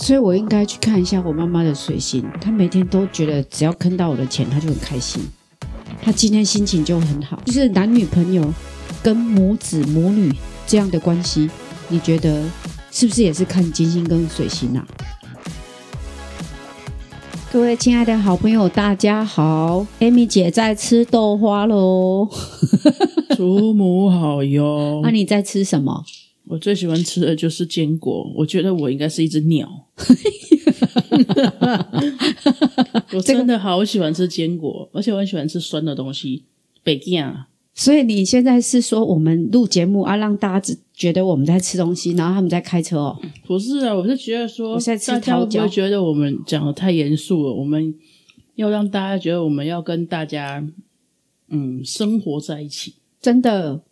所以我应该去看一下我妈妈的水星。她每天都觉得只要坑到我的钱，她就很开心。她今天心情就很好。就是男女朋友跟母子母女这样的关系，你觉得是不是也是看金星跟水星啊？各位亲爱的好朋友，大家好，Amy 姐在吃豆花喽。祖母好哟！那、你在吃什么？我最喜欢吃的就是坚果，我觉得我应该是一只鸟。我真的好喜欢吃坚果，而且我很喜欢吃酸的东西。北京啊，所以你现在是说我们录节目啊，让大家只觉得我们在吃东西，然后他们在开车哦？不是啊，我是觉得说，我现在吃大家会不会觉得我们讲的太严肃了？我们要让大家觉得我们要跟大家嗯生活在一起。真的，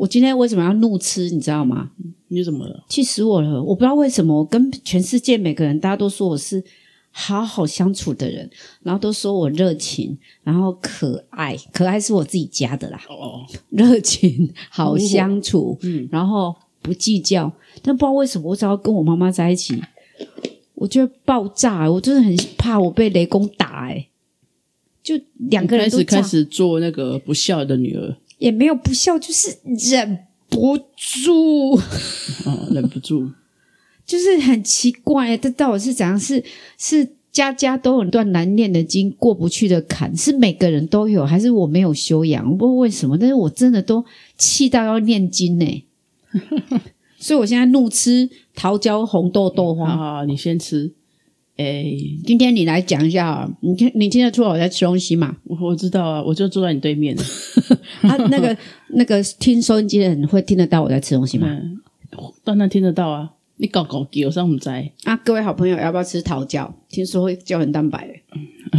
我今天为什么要怒吃？你知道吗？你怎么了？气死我了！我不知道为什么，我跟全世界每个人，大家都说我是好好相处的人，然后都说我热情，然后可爱，可爱是我自己加的啦。哦，热情，好相处，嗯，然后不计较。但不知道为什么，我只要跟我妈妈在一起，我就会爆炸。我真的很怕我被雷公打、哎，就两个人开始开始做那个不孝的女儿，也没有不笑，就是忍不住。啊、忍不住。就是很奇怪，这到底是怎样？是是家家都有段难念的经，过不去的坎，是每个人都有，还是我没有修养？我不知道为什么，但是我真的都气到要念经呢。所以我现在怒吃桃胶红豆豆花。好好好，你先吃。哎，今天你来讲一下啊，你听你听得出来我在吃东西吗？我我知道啊，我就坐在你对面。啊，那个那个听收音机的人会听得到我在吃东西吗？嗯，当然听得到啊。你搞搞给我上唔在？啊，各位好朋友，要不要吃桃胶？听说会胶原蛋白的，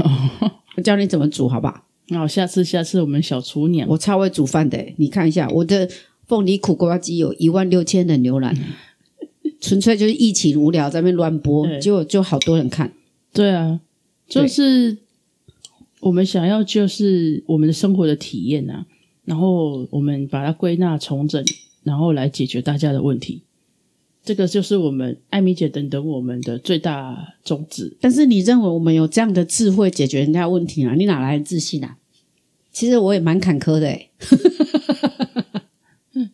我教你怎么煮，好不好？好，下次下次我们小厨娘，我超会煮饭的，你看一下我的凤梨苦瓜鸡有一万六千人浏览，纯粹就是疫情无聊在那边乱播，对结果就好多人看。对啊，就是我们想要就是我们的生活的体验啊，然后我们把它归纳重整，然后来解决大家的问题。这个就是我们艾米姐等等我们的最大宗旨。但是你认为我们有这样的智慧解决人家问题啊？你哪来的自信啊？其实我也蛮坎坷的诶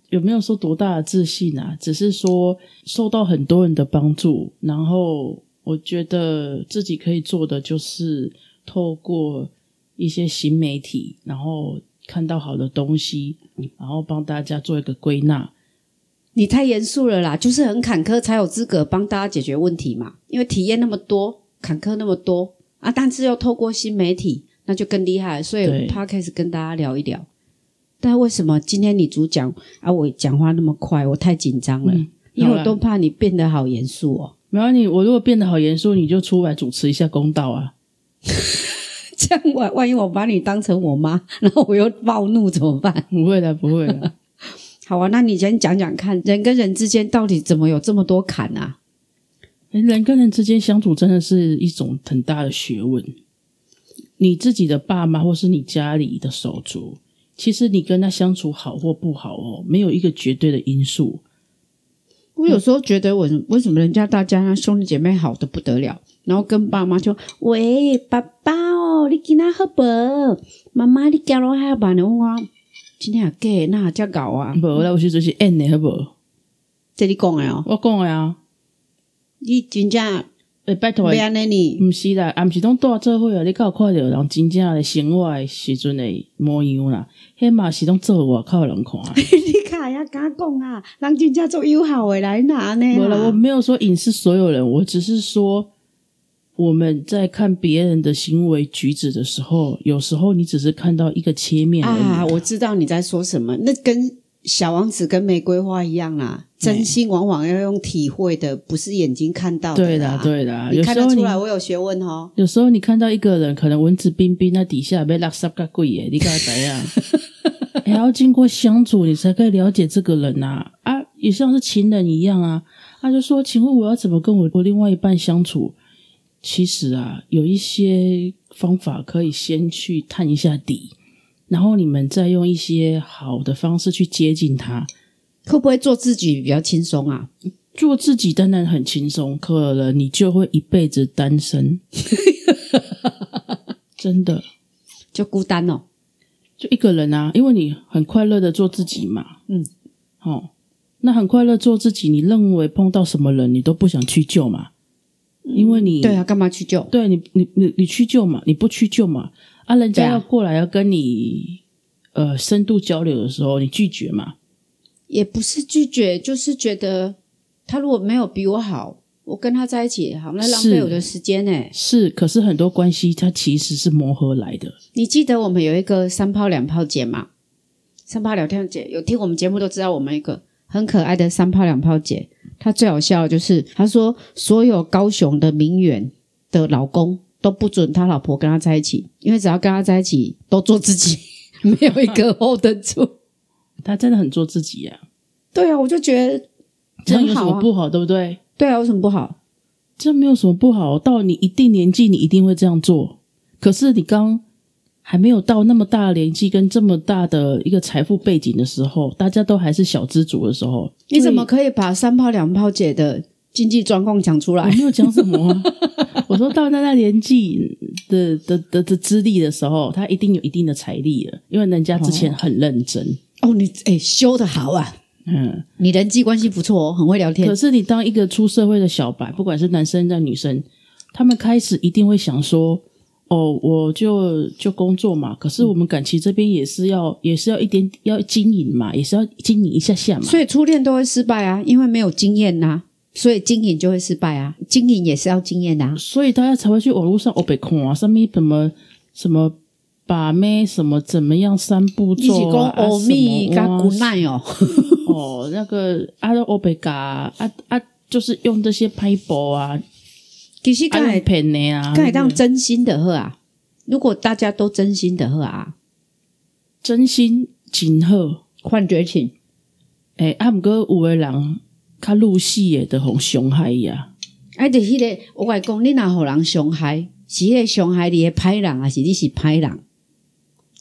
有没有说多大的自信啊？只是说受到很多人的帮助，然后我觉得自己可以做的就是透过一些新媒体，然后看到好的东西，然后帮大家做一个归纳。你太严肃了啦，就是很坎坷才有资格帮大家解决问题嘛。因为体验那么多，坎坷那么多啊，但是又透过新媒体，那就更厉害。所以对 p o d c a s 跟大家聊一聊。但为什么今天你主讲啊，我讲话那么快，我太紧张了，嗯因为我都怕你变得好严肃哦。没有你我如果变得好严肃，你就出来主持一下公道啊！这样万万一我把你当成我妈，然后我又暴怒怎么办？不会的，不会的。好啊，那你先讲讲看，人跟人之间到底怎么有这么多坎啊？人跟人之间相处真的是一种很大的学问。你自己的爸妈或是你家里的手足，其实你跟他相处好或不好哦，没有一个绝对的因素。我有时候觉得我为什么人家大家兄弟姐妹好的不得了，然后跟爸妈就喂爸爸哦，你今仔好不？妈妈你交落海办的我今天也假那才搞啊？无啦，我时就是演的，好无？这你讲的哦，我讲的啊，你真正诶、拜托不，安尼你毋是啦，啊，毋是拢住做伙啊，你敢有看到人真正的生活的时阵的模样啦？迄嘛是拢做外口的人看。你看呀，敢讲啊，人真正做友好的来拿呢没了，我没有说影视所有人，我只是说我们在看别人的行为举止的时候，有时候你只是看到一个切面。啊，我知道你在说什么，那跟小王子跟玫瑰花一样啦。真心往往要用体会的，不是眼睛看到的对的，。对的，你有时候你看得出来我有学问哦。有时候你看到一个人可能文质彬彬，那底下被垃圾个贵耶，你该怎样？还 要经过相处，你才可以了解这个人呐、啊。也像是情人一样啊。他就说：“请问我要怎么跟我我另外一半相处？”其实啊，有一些方法可以先去探一下底，然后你们再用一些好的方式去接近他。会不会做自己比较轻松啊？做自己当然很轻松，可能你就会一辈子单身，真的就孤单哦。就一个人啊，因为你很快乐的做自己嘛，嗯，哦，那很快乐做自己，你认为碰到什么人你都不想去救嘛，因为你对啊，干嘛去救？对你你你你去救嘛，你不去救嘛，啊，人家要过来要跟你呃深度交流的时候，你拒绝嘛，也不是拒绝，就是觉得他如果没有比我好，我跟他在一起也好，那浪费我的时间呢。是，可是很多关系它其实是磨合来的，你记得我们有一个三炮两炮姐吗？三炮聊天姐有听我们节目都知道，我们一个很可爱的三炮两炮姐，她最好笑的就是她说，所有高雄的名媛的老公都不准他老婆跟他在一起，因为只要跟他在一起都做自己，没有一个 hold 得住。他真的很做自己呀、对啊，我就觉得这样有什很好不好，对不对？对啊，有什么不好？这没有什么不好，到你一定年纪，你一定会这样做。可是你刚还没有到那么大的年纪，跟这么大的一个财富背景的时候，大家都还是小资族的时候，你怎么可以把三炮两炮姐的经济状况讲出来？我没有讲什么、啊？我说到那那年纪的的的的资历的时候，他一定有一定的财力了，因为人家之前很认真。哦，你哎修的好啊，嗯，你人际关系不错哦，很会聊天可。是你当一个出社会的小白，不管是男生在女生，他们开始一定会想说：“哦，我就就工作嘛。”可是我们感情这边也是要，也是要一点要经营嘛，也是要经营一下下嘛。所以初恋都会失败啊，因为没有经验呐、所以经营就会失败啊。经营也是要经验的、啊。所以大家才会去网络上哦被看啊，上面什么什么把妹什么怎么样三步骤讲啊，啊欧米跟什么古奈哦，哦，那个啊欧北嘎啊啊，就是用这些拍博啊，啊其实刚才骗的啊，刚才当真心的喝啊。如果大家都真心的喝啊，真心真好。换绝情。诶、啊，毋过有诶人较入戏诶，就互伤害呀。啊，就是迄、个，我甲你讲，你若互人伤害，是迄个伤害你的歹人，还是你是歹人？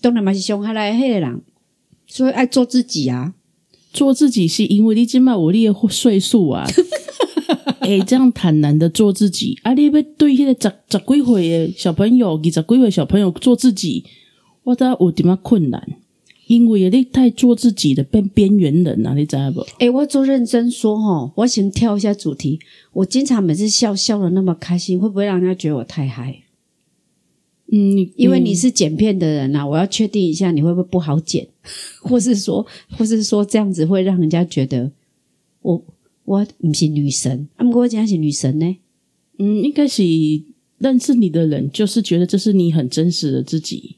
当然嘛是伤害来的迄个人，所以爱做自己啊。做自己是因为你即摆有你诶岁数啊，会、这样坦然的做自己啊！你要对迄个十十几岁诶小朋友、二十几岁小朋友做自己，我知道有点仔困难，因为你太做自己的变边缘人啊，你知道不？诶、我做认真说哦，我先跳一下主题。我经常每次笑笑的那么开心，会不会让人家觉得我太嗨？嗯，因为你是剪片的人呐、啊，我要确定一下你会不会不好剪，或是说，或是说这样子会让人家觉得我我不是女神，啊，不过我讲是女神呢。嗯，应该是认识你的人，就是觉得这是你很真实的自己。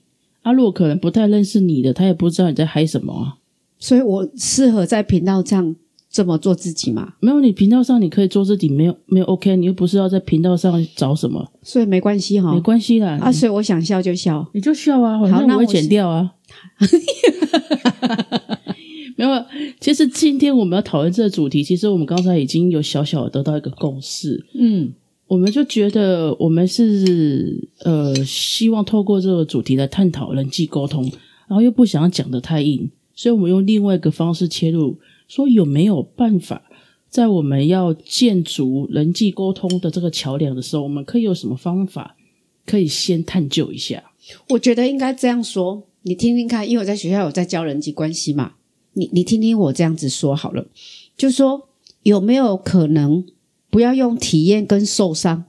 啊，如果可能不太认识你的，他也不知道你在嗨什么啊。所以我适合在频道这样这么做自己吗，没有，你频道上你可以做自己，没有没有 OK，你又不是要在频道上找什么，所以没关系哈没。关系啦，啊，所以我想笑就笑。你就笑啊，我会剪是掉啊。没有，其实今天我们要讨论这个主题，其实我们刚才已经有小小的得到一个共识，嗯，我们就觉得我们是呃希望透过这个主题来探讨人际沟通，然后又不想要讲的太硬，所以我们用另外一个方式切入，说有没有办法，在我们要建筑人际沟通的这个桥梁的时候，我们可以有什么方法可以先探究一下？我觉得应该这样说，你听听看，因为我在学校有在教人际关系嘛，你你听听我这样子说好了，就说有没有可能不要用体验跟受伤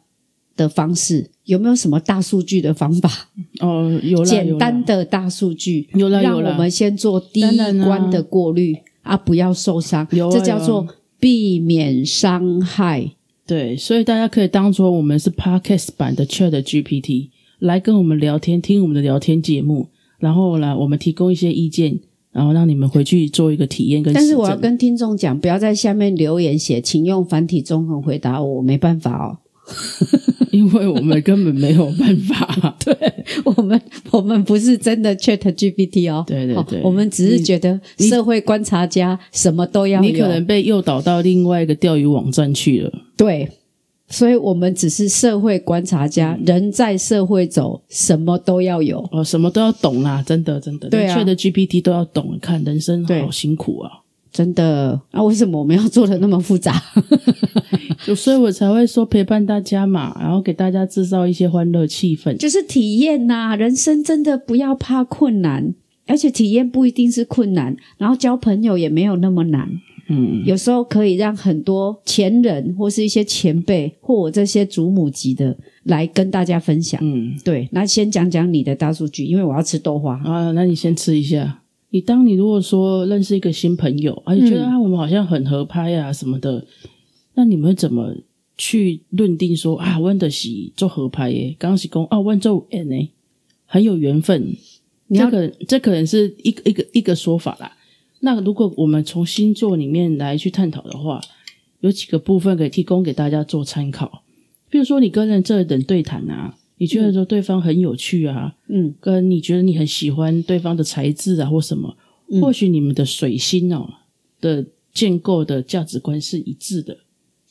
的方式，有没有什么大数据的方法？哦，有啦，简单的大数据，有啦有啦让我们先做第一关的过滤啊不要受伤，有啊这叫做避免伤害。对，所以大家可以当做我们是 Podcast 版的 Chat GPT 来跟我们聊天，听我们的聊天节目，然后呢，我们提供一些意见，然后让你们回去做一个体验跟但是我要跟听众讲，不要在下面留言写，请用繁体中文回答我，我没办法哦。因为我们根本没有办法。对我们我们不是真的 Chat GPT 哦，哦对对对我们只是觉得社会观察家什么都要有，你可能被诱导到另外一个钓鱼网站去了。对，所以我们只是社会观察家，嗯人在社会走，什么都要有。哦，什么都要懂啦，真的真的，对啊的 GPT 都要懂。看人生好辛苦啊！真的啊，为什么我们要做的那么复杂？所以我才会说陪伴大家嘛，然后给大家制造一些欢乐气氛。就是体验呐、人生真的不要怕困难，而且体验不一定是困难，然后交朋友也没有那么难。嗯，有时候可以让很多前人或是一些前辈或我这些祖母级的来跟大家分享。嗯对，那先讲讲你的大数据，因为我要吃豆花。啊，那你先吃一下。你当你如果说认识一个新朋友，啊，你觉得嗯啊我们好像很合拍啊什么的，那你们怎么去论定说啊，温的是做合拍耶？刚刚是讲啊，温做 N 呢，很有缘分。你要这个这可能是一个一个一个说法啦。那如果我们从星座里面来去探讨的话，有几个部分可以提供给大家做参考。比如说，你跟人这等对谈啊，你觉得说对方很有趣啊，嗯跟你觉得你很喜欢对方的才智啊或什么，嗯或许你们的水星哦的建构的价值观是一致的。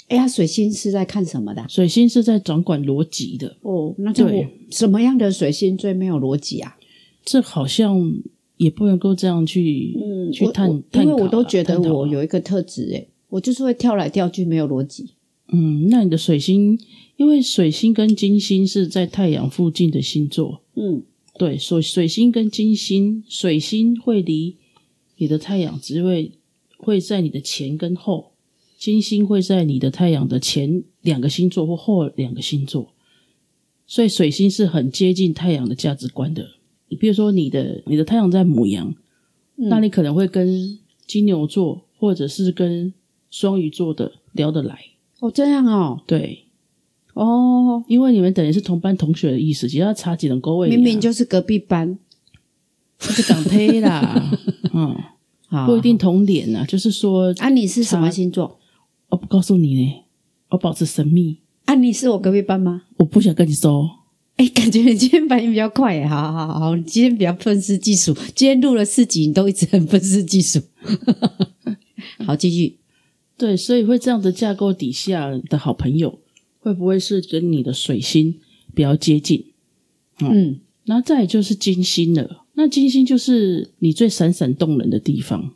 哎呀，水星是在看什么的啊、水星是在掌管逻辑的，哦，那这对我什么样的水星最没有逻辑啊？这好像也不能够这样去、嗯，去探因为我都觉得我有一个特质，诶，我就是会跳来跳去，没有逻辑。嗯，那你的水星，因为水星跟金星是在太阳附近的星座，嗯，对，所以水星跟金星，水星会离你的太阳只会会在你的前跟后，金星会在你的太阳的前两个星座或后两个星座，所以水星是很接近太阳的价值观的。你比如说你的你的太阳在母羊，嗯。那你可能会跟金牛座或者是跟双鱼座的聊得来，哦，这样哦，对，哦，因为你们等于是同班同学的意思，只要差几人高位，明明就是隔壁班，就港推啦，嗯，好。不一定同脸呐、就是说，啊，你是什么星座？我不告诉你呢，我保持神秘，啊，你是我隔壁班吗？我不想跟你说。哎，感觉你今天反应比较快耶，好好好好，你今天比较愤世嫉俗，今天录了四集，你都一直很愤世嫉俗。好，继续。对，所以会这样的架构底下的好朋友，会不会是跟你的水星比较接近？嗯，然后再就是金星了，那金星就是你最闪闪动人的地方。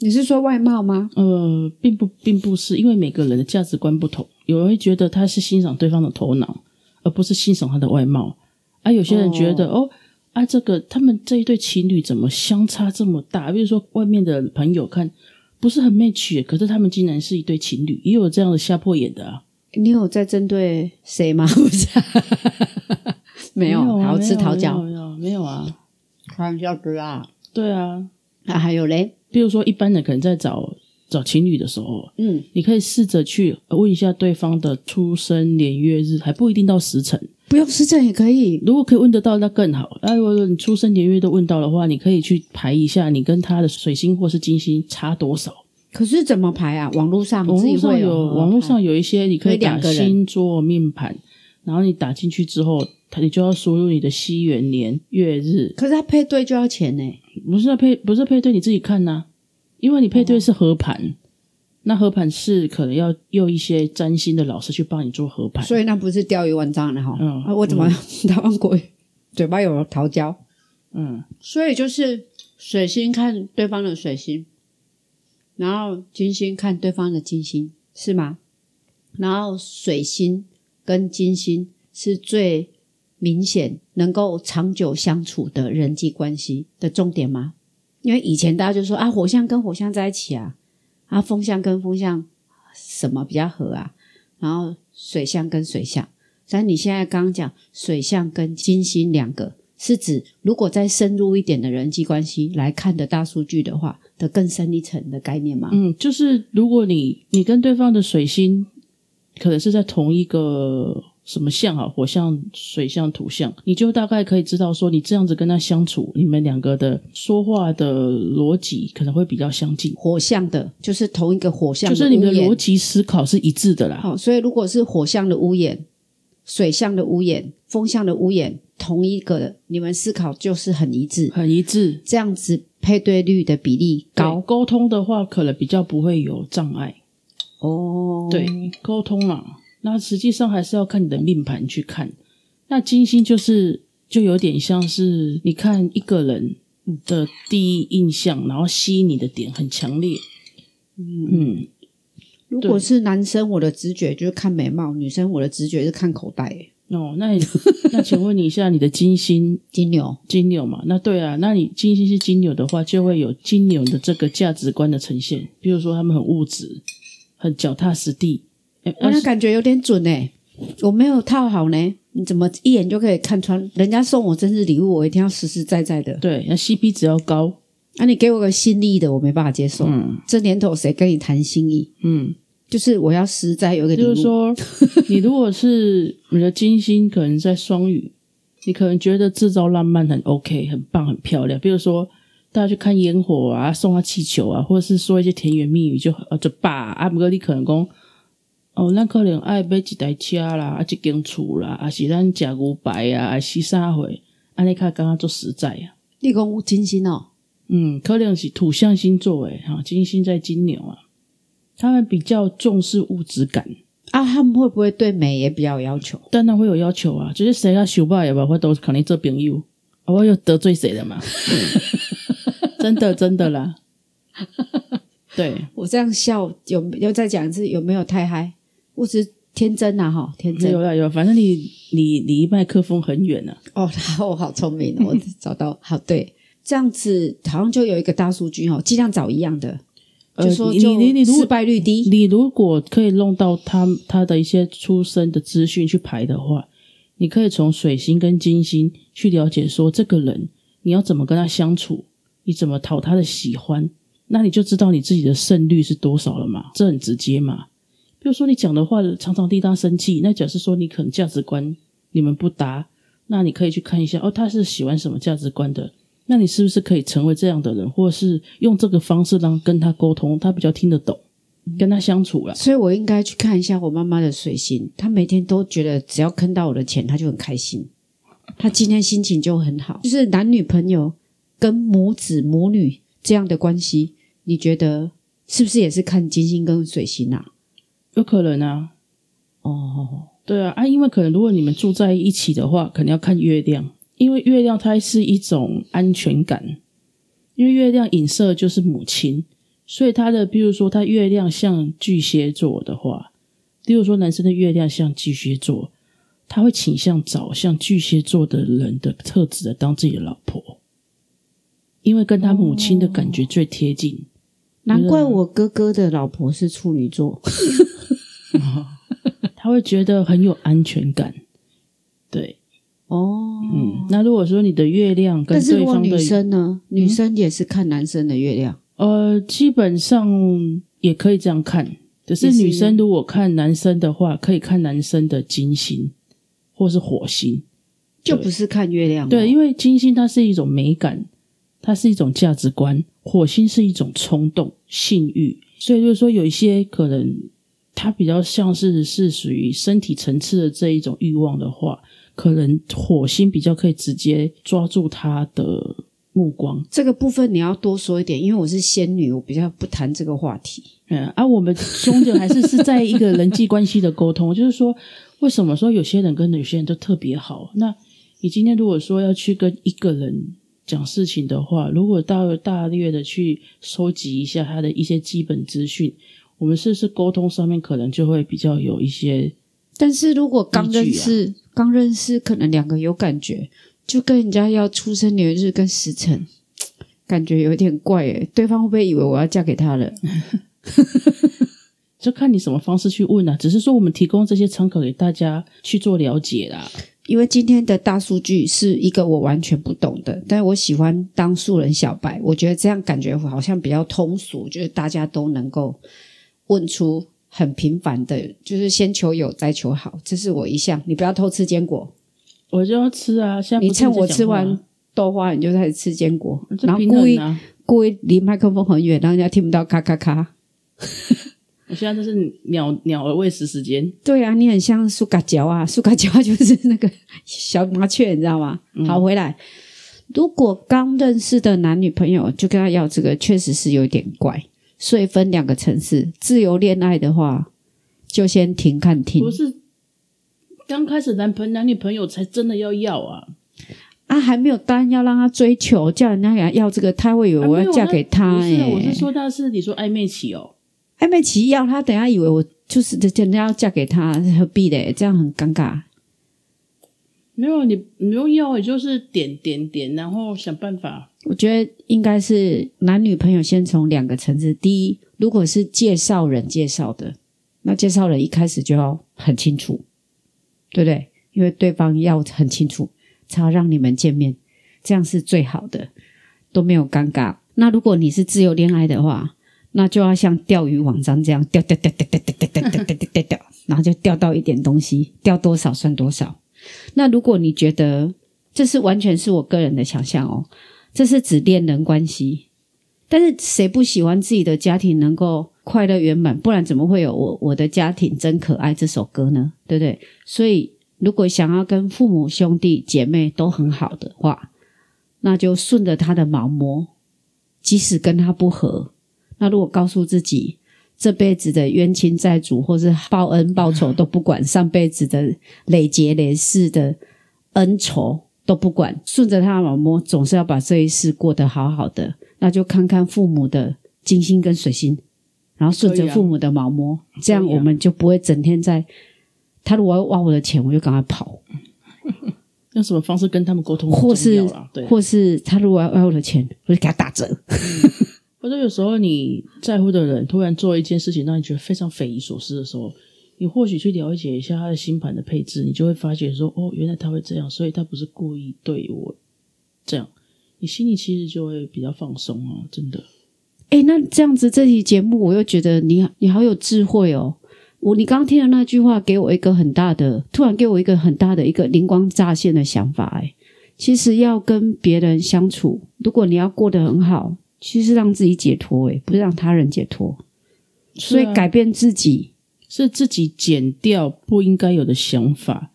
你是说外貌吗？呃，并不，并不是，因为每个人的价值观不同，有人会觉得他是欣赏对方的头脑，而不是欣赏他的外貌。啊，有些人觉得哦啊，这个他们这一对情侣怎么相差这么大？比如说外面的朋友看不是很 match，可是他们竟然是一对情侣，也有这样的吓破眼的啊。你有在针对谁吗？不是，没有，啊好吃桃没胶，有没有没有啊，开玩笑的啦。对啊，啊，还有嘞，比如说一般人可能在找找情侣的时候，嗯，你可以试着去问一下对方的出生年月日，还不一定到时辰。不用时辰也可以。如果可以问得到，那更好。那如果你出生年月都问到的话，你可以去排一下你跟他的水星或是金星差多少。可是怎么排啊？网络上网络上有，网络上有有一些你可以打星座命盘，然后你打进去之后，它你就要输入你的西元年月日，可是他配对就要钱呢。不是配不是配对你自己看呐、因为你配对是合盘。那合盘是可能要用一些占星的老师去帮你做合盘，所以那不是钓鱼文章的哈。嗯啊，我怎么台湾国语嘴巴有桃胶？嗯，所以就是水星看对方的水星，然后金星看对方的金星，是吗？然后水星跟金星是最明显能够长久相处的人际关系的重点吗？因为以前大家就说啊，火象跟火象在一起啊，啊，风象跟风象什么比较合啊？然后水象跟水象，但你现在刚刚讲水象跟金星两个，是指如果再深入一点的人际关系来看的大数据的话，的更深一层的概念吗？嗯，就是如果你你跟对方的水星可能是在同一个什么象啊，火象、水象、土象，你就大概可以知道说，你这样子跟他相处，你们两个的说话的逻辑可能会比较相近，火象的，就是同一个火象就是你们的逻辑思考是一致的啦。好，所以如果是火象的屋檐、水象的屋檐、风象的屋檐，同一个的，你们思考就是很一致，很一致，这样子配对率的比例高高沟通的话，可能比较不会有障碍。哦。对，沟通啊，那实际上还是要看你的命盘去看。那金星就是就有点像是你看一个人的第一印象，然后吸引你的点很强烈，嗯，如果是男生，我的直觉就是看美貌；女生，我的直觉是看口袋。欸哦，那那请问你一下，你的金星 金牛，金牛嘛？那对啊，那你金星是金牛的话，就会有金牛的这个价值观的呈现。比如说，他们很物质，很脚踏实地。诶我那感觉有点准哎，我没有套好呢，你怎么一眼就可以看穿？人家送我生日礼物，我一定要实实在在的。对，那 CP 值要高。啊，你给我个心意的，我没办法接受。嗯这年头谁跟你谈心意？嗯，就是我要实在有一个礼物。就是说，你如果是你的金星可能在双鱼，你可能觉得制造浪漫很 OK，很棒，很漂亮。比如说，大家去看烟火啊，送他气球啊，或者是说一些甜言蜜语就啊就罢啊。不过你可能讲，哦，咱可能爱买一台车啦，啊，一间厝啦，啊是咱食牛排啊，啊是啥货，安尼较感觉做实在啊。你讲有金星哦，嗯，可能是土象星座诶，哈，金星在金牛啊，他们比较重视物质感。啊，他们会不会对美也比较有要求？当然会有要求啊，就是谁要修吧，也吧，我都肯定做朋友，啊我又得罪谁了嘛？真的真的啦，对，我这样笑有又再讲一次，有没有太嗨？我只是天真呐、哈，天真有。啊有，反正你你离麦克风很远啊，哦，我好聪明哦，我找到好对，这样子好像就有一个大数据哦，尽量找一样的，就说就你你如果失败率低。你如果可以弄到他他的一些出生的资讯去排的话，你可以从水星跟金星去了解说这个人你要怎么跟他相处，你怎么讨他的喜欢，那你就知道你自己的胜率是多少了嘛，这很直接嘛。比如说你讲的话常常替他生气，那假设说你可能价值观你们不搭，那你可以去看一下哦，他是喜欢什么价值观的。那你是不是可以成为这样的人，或者是用这个方式让跟他沟通，他比较听得懂，跟他相处了。所以我应该去看一下我妈妈的水星，她每天都觉得只要坑到我的钱，她就很开心，她今天心情就很好。就是男女朋友跟母子母女这样的关系，你觉得是不是也是看金星跟水星啊？有可能啊，哦，对啊，啊，因为可能如果你们住在一起的话，可能要看月亮，因为月亮它是一种安全感，因为月亮影射就是母亲，所以他的，比如说他月亮像巨蟹座的话，例如说男生的月亮像巨蟹座，他会倾向找像巨蟹座的人的特质的当自己的老婆，因为跟他母亲的感觉最贴近。难怪我哥哥的老婆是处女座。他会觉得很有安全感。对，哦，嗯，那如果说你的月亮跟但是如果女对方的女生呢？女生也是看男生的月亮。呃，基本上也可以这样看，只是也是女生如果看男生的话，可以看男生的金星或是火星。就不是看月亮、哦，对，因为金星它是一种美感，它是一种价值观；火星是一种冲动、性欲。所以就是说，有一些可能它比较像是是属于身体层次的这一种欲望的话，可能火星比较可以直接抓住他的目光。这个部分你要多说一点，因为我是仙女，我比较不谈这个话题。嗯，而、我们终究还是是在一个人际关系的沟通，就是说，为什么说有些人跟有些人都特别好？那你今天如果说要去跟一个人讲事情的话，如果大大略的去收集一下他的一些基本资讯，我们是不是沟通上面可能就会比较有一些但是如果刚认依识，刚认识，可能两个有感觉，就跟人家要出生年月日跟时辰，感觉有点怪诶。对方会不会以为我要嫁给他了？就看你什么方式去问啊。只是说我们提供这些参考给大家去做了解啦。因为今天的大数据是一个我完全不懂的，但我喜欢当素人小白，我觉得这样感觉好像比较通俗，就是大家都能够问出很平凡的，就是先求有再求好，这是我一项。你不要偷吃坚果，我就要吃啊！现在你趁我吃完豆花，你就开始吃坚果，然后故意！故意离麦克风很远，让人家听不到咔咔咔。我现在就是鸟鸟儿喂食时间。对啊，你很像苏嘎角啊，苏嘎角就是那个小麻雀，你知道吗？好，回来。如果刚认识的男女朋友就跟他要这个，确实是有点怪。所以分两个层次，自由恋爱的话，就先停看停不是刚开始男朋男女朋友才真的要要啊！啊，还没有答应要让他追求，叫人家给他要这个，他会以为我要嫁给他、啊没有那不是啊，欸。我是说，他是你说暧昧期哦，暧昧期要他，等下以为我就是人家要嫁给他，何必嘞？这样很尴尬。没有，你你不用要，也就是点点点，然后想办法。我觉得应该是男女朋友先从两个层次。第一，如果是介绍人介绍的，那介绍人一开始就要很清楚，对不对？因为对方要很清楚，才要让你们见面，这样是最好的，都没有尴尬。那如果你是自由恋爱的话，那就要像钓鱼网站这样钓钓钓钓钓钓钓钓钓钓钓钓，然后就钓到一点东西，钓多少算多少。那如果你觉得这是完全是我个人的想象哦，这是指恋人关系，但是谁不喜欢自己的家庭能够快乐圆满？不然怎么会有我我的家庭真可爱这首歌呢？对不对？所以如果想要跟父母兄弟姐妹都很好的话，那就顺着他的毛摸，即使跟他不和，那如果告诉自己。这辈子的冤亲债主，或是报恩报仇都不管，上辈子的累劫累世的恩仇都不管，顺着他的毛摸，总是要把这一世过得好好的。那就看看父母的金星跟水星，然后顺着父母的毛摸，这样我们就不会整天在。他如果要挖我的钱，我就赶快跑。用什么方式跟他们沟通？或是，或是他如果要挖我的钱，我就给他打折。或者有时候你在乎的人突然做一件事情，让你觉得非常匪夷所思的时候，你或许去了解一下他的星盘的配置，你就会发觉说：“哦，原来他会这样，所以他不是故意对我这样。”你心里其实就会比较放松啊，真的。哎，那这样子这期节目，我又觉得你你好有智慧哦。我你刚刚听的那句话，给我一个很大的，突然给我一个很大的一个灵光乍现的想法。哎，其实要跟别人相处，如果你要过得很好。其实让自己解脱，诶，不是让他人解脱。所以改变自己是自己减掉不应该有的想法。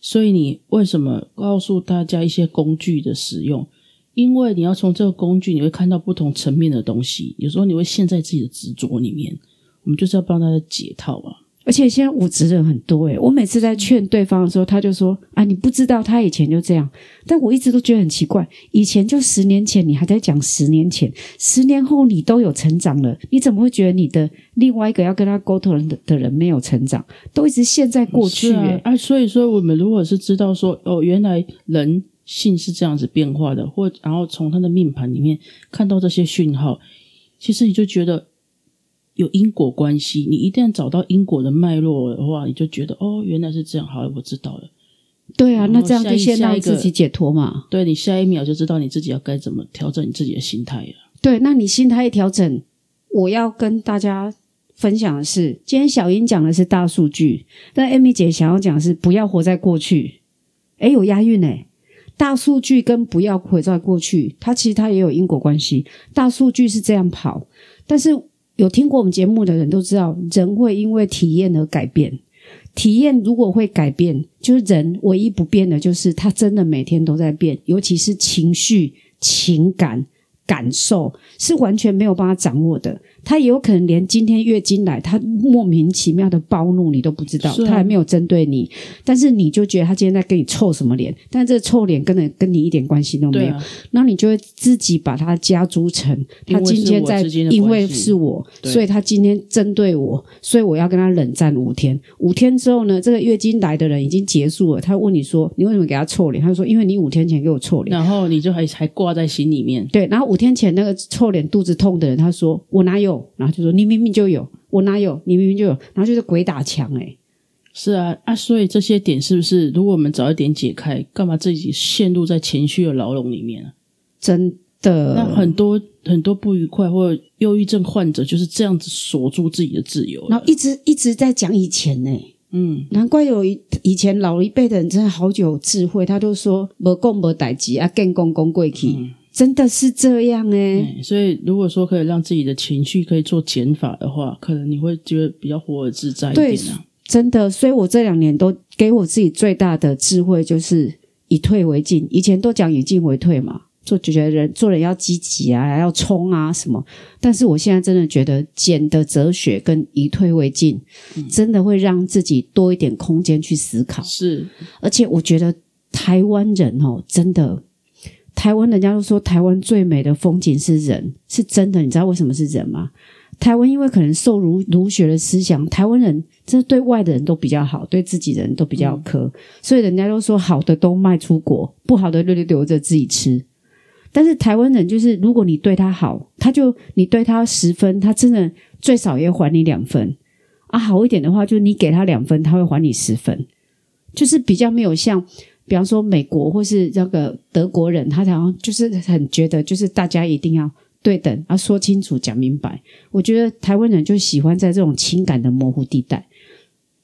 所以你为什么告诉大家一些工具的使用？因为你要从这个工具，你会看到不同层面的东西。有时候你会陷在自己的执着里面。我们就是要帮大家解套啊。而且现在无职人很多诶，我每次在劝对方的时候，他就说：“啊，你不知道他以前就这样。”但我一直都觉得很奇怪，以前就十年前，你还在讲十年前，十年后你都有成长了，你怎么会觉得你的另外一个要跟他沟通的的人没有成长，都一直陷在过去？啊，所以说我们如果是知道说，哦，原来人性是这样子变化的，或然后从他的命盘里面看到这些讯号，其实你就觉得。有因果关系，你一旦找到因果的脉络的话，你就觉得哦，原来是这样，好了，我知道了。对啊，那这样就先让自己解脱嘛。对你下一秒就知道你自己要该怎么调整你自己的心态了。对，那你心态一调整，我要跟大家分享的是，今天小英讲的是大数据，但艾米姐想要讲的是不要活在过去。哎，有押韵哎，大数据跟不要活在过去，它其实它也有因果关系。大数据是这样跑，但是。有听过我们节目的人都知道，人会因为体验而改变。体验如果会改变，就是人唯一不变的，就是他真的每天都在变，尤其是情绪、情感、感受是完全没有办法掌握的。他也有可能连今天月经来，他莫名其妙的暴怒，你都不知道，他还没有针对你，但是你就觉得他今天在跟你臭什么脸？但这臭脸跟跟你一点关系都没有，那你就会自己把他加诸成他今天在，因为是我，所以他今天针对我，所以我要跟他冷战五天。五天之后呢，这个月经来的人已经结束了，他问你说你为什么给他臭脸？他说因为你五天前给我臭脸，然后你就还还挂在心里面。对，然后五天前那个臭脸肚子痛的人，他说我哪有？然后就说你明明就有，我哪有？你明明就有，然后就是鬼打墙哎！是啊啊，所以这些点是不是？如果我们早一点解开，干嘛自己陷入在情绪的牢笼里面啊？真的，那很多很多不愉快或忧郁症患者就是这样子锁住自己的自由，然后一直一直在讲以前呢。嗯，难怪有以以前老一辈的人真的好久智慧，他都说无功无代志啊，更功功贵气。真的是这样哎，所以如果说可以让自己的情绪可以做减法的话，可能你会觉得比较活得自在一点啊。真的，所以我这两年都给我自己最大的智慧就是以退为进。以前都讲以进为退嘛，就觉得人做人要积极啊，要冲啊什么。但是我现在真的觉得减的哲学跟以退为进，真的会让自己多一点空间去思考。是，而且我觉得台湾人哦，真的。台湾人家都说台湾最美的风景是人，是真的。你知道为什么是人吗？台湾因为可能受儒儒学的思想，台湾人这对外的人都比较好，对自己人都比较苛，所以人家都说好的都卖出国，不好的留留留着自己吃。但是台湾人就是，如果你对他好，他就你对他十分，他真的最少也还你两分啊。好一点的话，就是你给他两分，他会还你十分，就是比较没有像，比方说美国或是那个德国人，他好像就是很觉得，就是大家一定要对等要，说清楚讲明白。我觉得台湾人就喜欢在这种情感的模糊地带，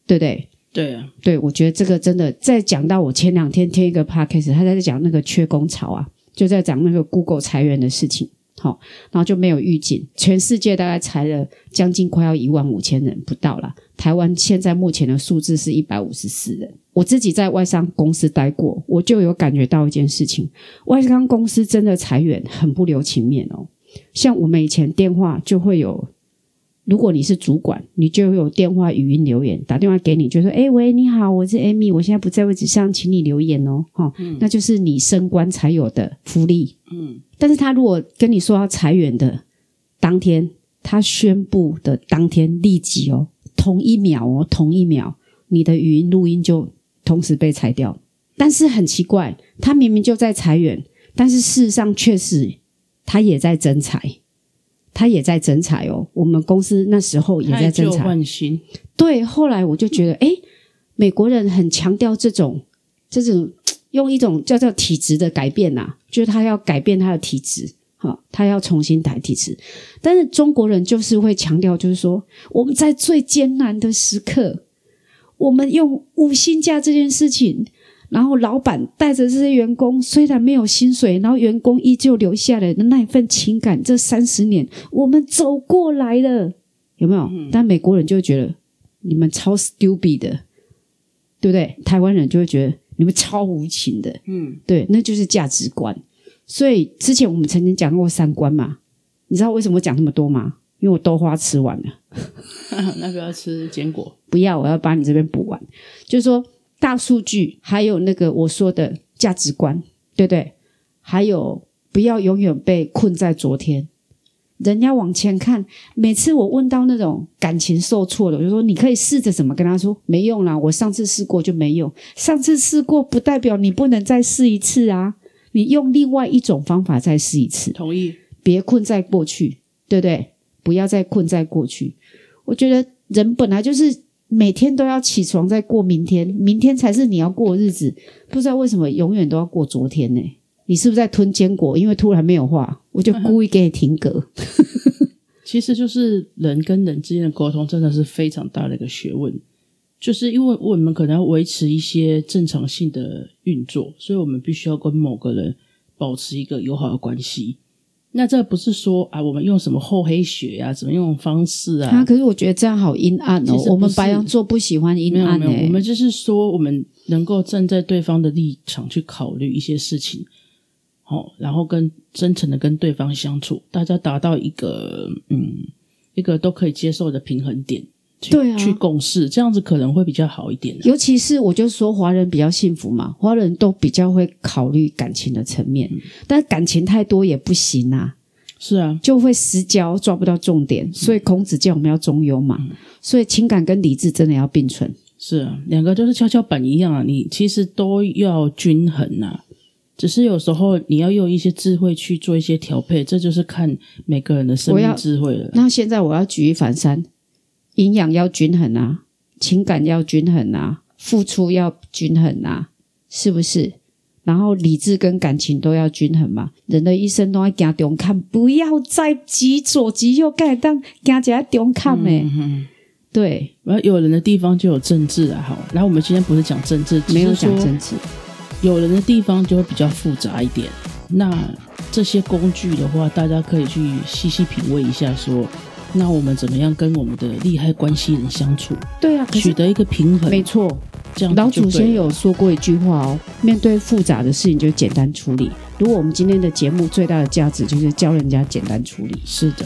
对不对？对啊，对，我觉得这个真的在讲到我前两天听一个 podcast，他在讲那个缺工潮啊。就在讲那个 Google 裁员的事情，好，然后就没有预警，全世界大概裁了将近快要一万五千人不到了。台湾现在目前的数字是一百五十四人。我自己在外商公司待过，我就有感觉到一件事情：外商公司真的裁员很不留情面哦。像我们以前电话就会有。如果你是主管，你就有电话语音留言，打电话给你，就说：“哎，喂，你好，我是 Amy，我现在不在位置上，请你留言哦。”哈，那就是你升官才有的福利。嗯，但是他如果跟你说要裁员的当天，他宣布的当天立即哦，同一秒哦，同一秒，你的语音录音就同时被裁掉。但是很奇怪，他明明就在裁员，但是事实上确实他也在增裁。他也在增财哦，我们公司那时候也在增财。对，后来我就觉得，哎，美国人很强调这种，这种用一种叫做体质的改变呐，就是他要改变他的体质，哈，他要重新改体质。但是中国人就是会强调，就是说我们在最艰难的时刻，我们用五星假这件事情。然后老板带着这些员工，虽然没有薪水，然后员工依旧留下来的那一份情感，这三十年我们走过来了，有没有？但美国人就会觉得你们超 stupid 的，对不对？台湾人就会觉得你们超无情的，嗯，对，那就是价值观。所以之前我们曾经讲过三观嘛，你知道为什么讲那么多吗？因为我豆花吃完了，那个要吃坚果，不要，我要把你这边补完，就是说。大数据，还有那个我说的价值观，对不对？还有不要永远被困在昨天，人要往前看。每次我问到那种感情受挫的，我就说你可以试着怎么跟他说，没用啦，我上次试过就没用。上次试过不代表你不能再试一次啊，你用另外一种方法再试一次。同意，别困在过去，对不对？不要再困在过去。我觉得人本来就是。每天都要起床再过明天，明天才是你要过日子。不知道为什么永远都要过昨天呢？你是不是在吞坚果？因为突然没有话，我就故意给你停格。其实就是人跟人之间的沟通真的是非常大的一个学问，就是因为我们可能要维持一些正常性的运作，所以我们必须要跟某个人保持一个友好的关系。那这不是说啊，我们用什么厚黑学呀，怎么用方式啊？啊，可是我觉得这样好阴暗哦。我们白羊座不喜欢阴暗欸、没有。我们就是说，我们能够站在对方的立场去考虑一些事情，好，然后跟真诚的跟对方相处，大家达到一个嗯一个都可以接受的平衡点。对啊，去共事这样子可能会比较好一点。尤其是我就说华人比较幸福嘛，华人都比较会考虑感情的层面，但感情太多也不行啊。是啊，就会失焦，抓不到重点。所以孔子叫我们要中庸嘛。所以情感跟理智真的要并存。是啊，两个就是跷跷板一样啊，你其实都要均衡呐。只是有时候你要用一些智慧去做一些调配，这就是看每个人的生命智慧了。那现在我要举一反三。营养要均衡啊，情感要均衡啊，付出要均衡啊，是不是？然后理智跟感情都要均衡嘛。人的一生都要加中看，不要再急左急右，干当加起来中看诶。对，然后有人的地方就有政治啊，好。然后我们今天不是讲政治，没有讲政治。有人的地方就会比较复杂一点。那这些工具的话，大家可以去细细品味一下，说。那我们怎么样跟我们的利害关系人相处？对啊，取得一个平衡。没错，这样老祖先有说过一句话哦：面对复杂的事情就简单处理。如果我们今天的节目最大的价值就是教人家简单处理。是的。